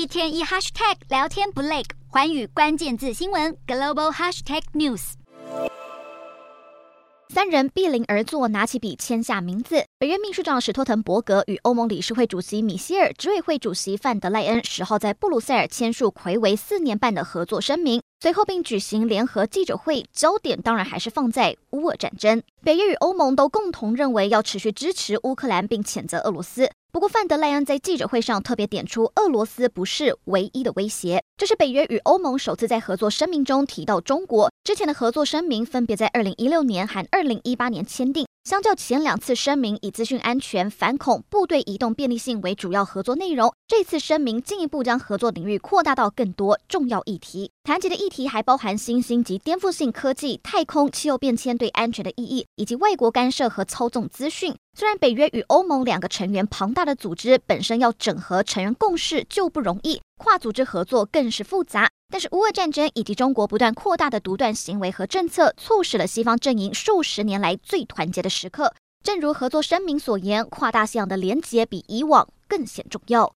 一天一 hashtag 聊天不累，寰宇关键字新闻 global hashtag news。三人并邻而坐，拿起笔签下名字。北约秘书长史托滕伯格与欧盟理事会主席米歇尔、执委会主席范德赖恩十号在布鲁塞尔签署魁违四年半的合作声明，随后并举行联合记者会，焦点当然还是放在乌俄战争。北约与欧盟都共同认为要持续支持乌克兰，并谴责俄罗斯。不过，范德赖恩在记者会上特别点出，俄罗斯不是唯一的威胁。这是北约与欧盟首次在合作声明中提到中国。之前的合作声明分别在二零一六年和二零一八年签订。相较前两次声明以资讯安全、反恐、部队移动便利性为主要合作内容，这次声明进一步将合作领域扩大到更多重要议题。谈及的议题还包含新兴及颠覆性科技、太空、气候变迁对安全的意义，以及外国干涉和操纵资讯。虽然北约与欧盟两个成员庞大的组织本身要整合成员共识就不容易，跨组织合作更是复杂。但是乌俄战争以及中国不断扩大的独断行为和政策，促使了西方阵营数十年来最团结的时刻。正如合作声明所言，跨大西洋的联结比以往更显重要。